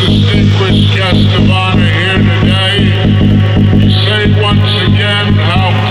distinguished guest of honor here today. Say once again how